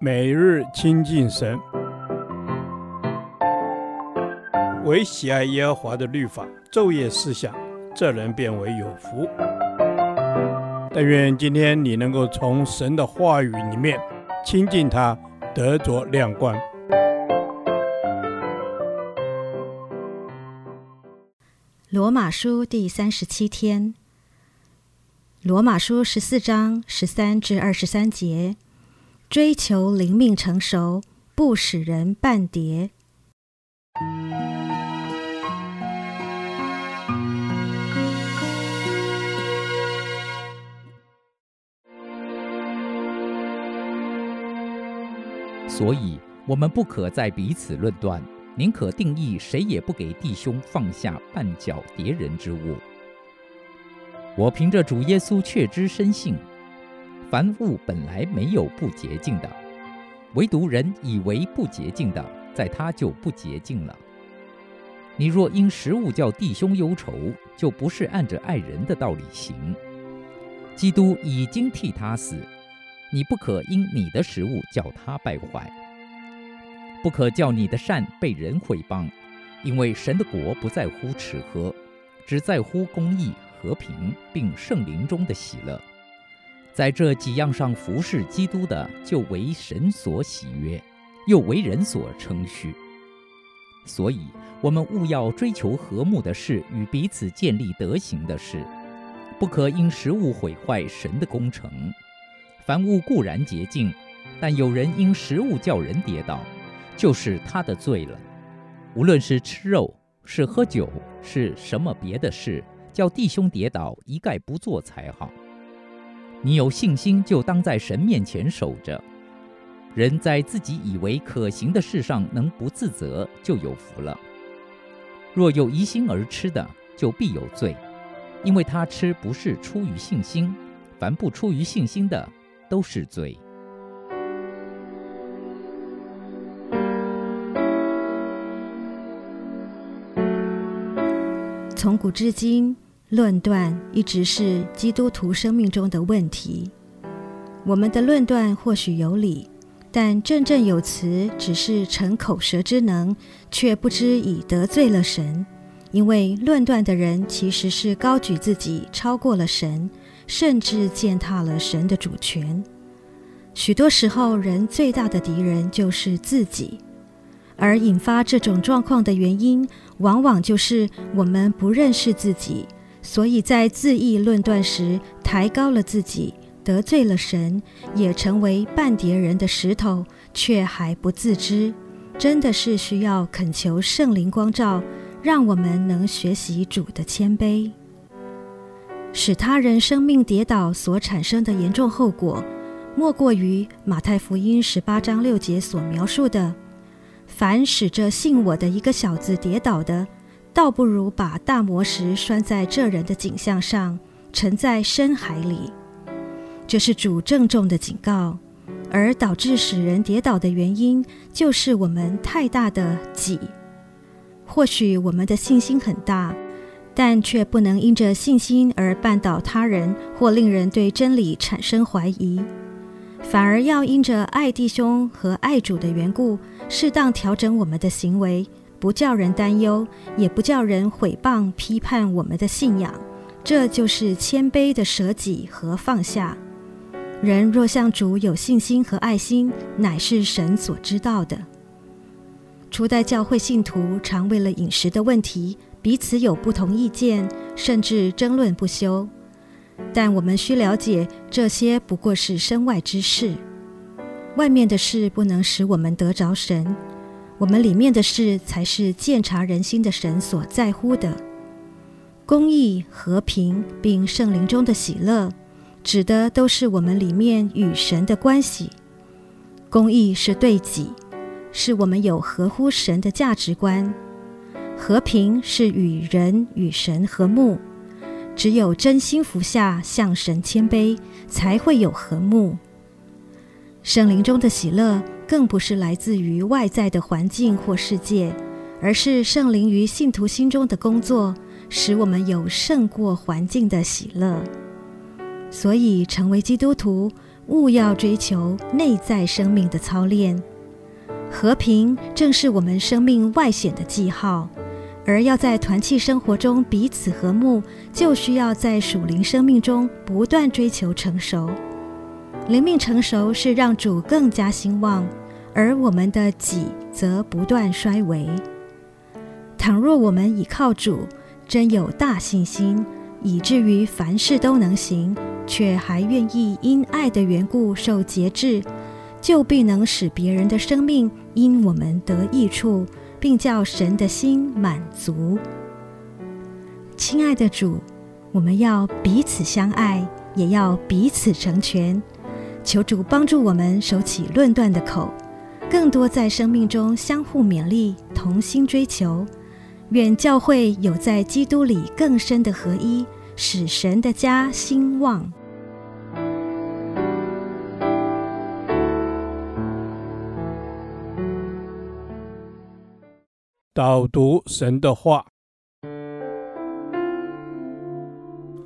每日亲近神，唯喜爱耶和华的律法，昼夜思想，这人便为有福。但愿今天你能够从神的话语里面亲近他，得着亮光。罗马书第三十七天，罗马书十四章十三至二十三节。追求灵命成熟，不使人绊跌。所以，我们不可再彼此论断，宁可定义谁也不给弟兄放下绊脚跌人之物。我凭着主耶稣确知深信。凡物本来没有不洁净的，唯独人以为不洁净的，在他就不洁净了。你若因食物叫弟兄忧愁，就不是按着爱人的道理行。基督已经替他死，你不可因你的食物叫他败坏。不可叫你的善被人毁谤，因为神的国不在乎吃喝，只在乎公义、和平，并圣灵中的喜乐。在这几样上服侍基督的，就为神所喜悦，又为人所称许。所以，我们务要追求和睦的事与彼此建立德行的事，不可因食物毁坏神的工程。凡物固然洁净，但有人因食物叫人跌倒，就是他的罪了。无论是吃肉，是喝酒，是什么别的事，叫弟兄跌倒，一概不做才好。你有信心，就当在神面前守着。人在自己以为可行的事上能不自责，就有福了。若有疑心而吃的，就必有罪，因为他吃不是出于信心。凡不出于信心的，都是罪。从古至今。论断一直是基督徒生命中的问题。我们的论断或许有理，但振振有词只是逞口舌之能，却不知已得罪了神。因为论断的人其实是高举自己超过了神，甚至践踏了神的主权。许多时候，人最大的敌人就是自己，而引发这种状况的原因，往往就是我们不认识自己。所以在自意论断时，抬高了自己，得罪了神，也成为绊跌人的石头，却还不自知。真的是需要恳求圣灵光照，让我们能学习主的谦卑。使他人生命跌倒所产生的严重后果，莫过于马太福音十八章六节所描述的：凡使这信我的一个小子跌倒的。倒不如把大磨石拴在这人的颈项上，沉在深海里。这是主郑重的警告，而导致使人跌倒的原因，就是我们太大的己。或许我们的信心很大，但却不能因着信心而绊倒他人，或令人对真理产生怀疑，反而要因着爱弟兄和爱主的缘故，适当调整我们的行为。不叫人担忧，也不叫人毁谤批判我们的信仰，这就是谦卑的舍己和放下。人若向主有信心和爱心，乃是神所知道的。初代教会信徒常为了饮食的问题，彼此有不同意见，甚至争论不休。但我们需了解，这些不过是身外之事，外面的事不能使我们得着神。我们里面的事才是鉴察人心的神所在乎的。公义、和平，并圣灵中的喜乐，指的都是我们里面与神的关系。公义是对己，是我们有合乎神的价值观；和平是与人与神和睦。只有真心服下，向神谦卑，才会有和睦。圣灵中的喜乐。更不是来自于外在的环境或世界，而是圣灵于信徒心中的工作，使我们有胜过环境的喜乐。所以，成为基督徒，务要追求内在生命的操练。和平正是我们生命外显的记号，而要在团契生活中彼此和睦，就需要在属灵生命中不断追求成熟。灵命成熟是让主更加兴旺，而我们的己则不断衰微。倘若我们倚靠主，真有大信心，以至于凡事都能行，却还愿意因爱的缘故受节制，就必能使别人的生命因我们得益处，并叫神的心满足。亲爱的主，我们要彼此相爱，也要彼此成全。求主帮助我们收起论断的口，更多在生命中相互勉励，同心追求。愿教会有在基督里更深的合一，使神的家兴旺。导读神的话，《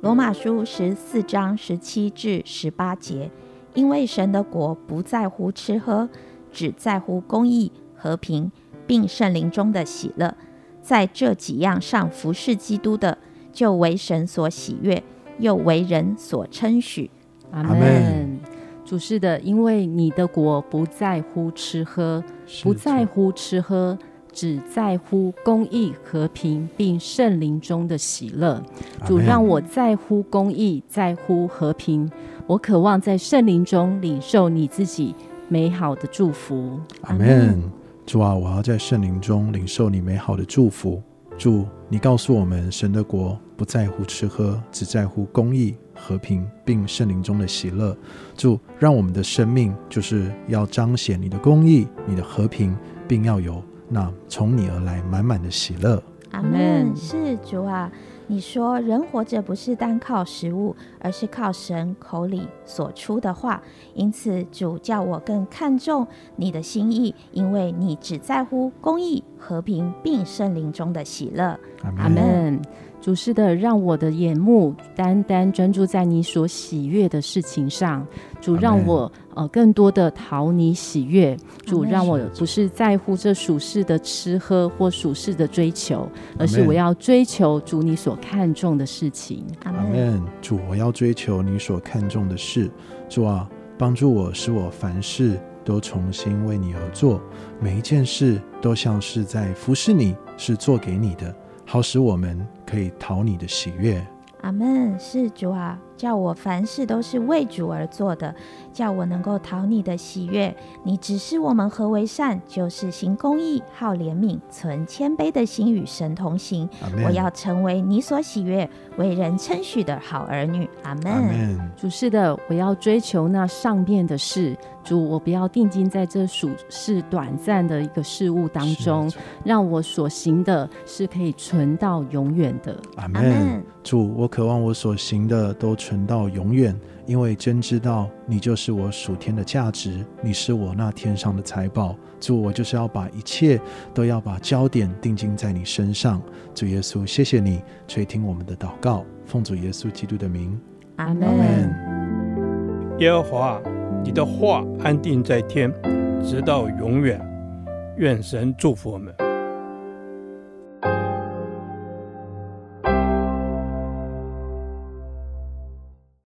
罗马书》十四章十七至十八节，因为神的国不在乎吃喝，只在乎公义、和平，并圣灵中的喜乐。在这几样上服侍基督的，就为神所喜悦，又为人所称许。阿门。主是的，因为你的国不在乎吃喝，不在乎吃喝。只在乎公义、和平，并圣灵中的喜乐。主让我在乎公义，在乎和平。我渴望在圣灵中领受你自己美好的祝福。阿门。主啊，我要在圣灵中领受你美好的祝福。主，你告诉我们，神的国不在乎吃喝，只在乎公义、和平，并圣灵中的喜乐。主，让我们的生命就是要彰显你的公义、你的和平，并要有。那从你而来满满的喜乐，阿门。是主啊，你说人活着不是单靠食物，而是靠神口里所出的话。因此，主叫我更看重你的心意，因为你只在乎公义、和平，并圣灵中的喜乐。阿门。主是的，让我的眼目单单专注在你所喜悦的事情上。主让我呃更多的讨你喜悦。主让我不是在乎这属世的吃喝或属世的追求，而是我要追求主你所看重的事情。阿门。主，我要追求你所看重的事。主啊，帮助我，使我凡事都重新为你而做，每一件事都像是在服侍你，是做给你的。好使我们可以讨你的喜悦。阿门。是主啊，叫我凡事都是为主而做的，叫我能够讨你的喜悦。你指示我们何为善，就是行公义、好怜悯、存谦卑的心，与神同行。我要成为你所喜悦、为人称许的好儿女。阿门。主是的，我要追求那上面的事。主，我不要定睛在这属是短暂的一个事物当中，让我所行的是可以存到永远的。阿门。主，我渴望我所行的都存到永远，因为真知道你就是我属天的价值，你是我那天上的财宝。主，我就是要把一切都要把焦点定睛在你身上。主耶稣，谢谢你垂听我们的祷告，奉主耶稣基督的名。阿门。耶和华。你的话安定在天，直到永远。愿神祝福我们。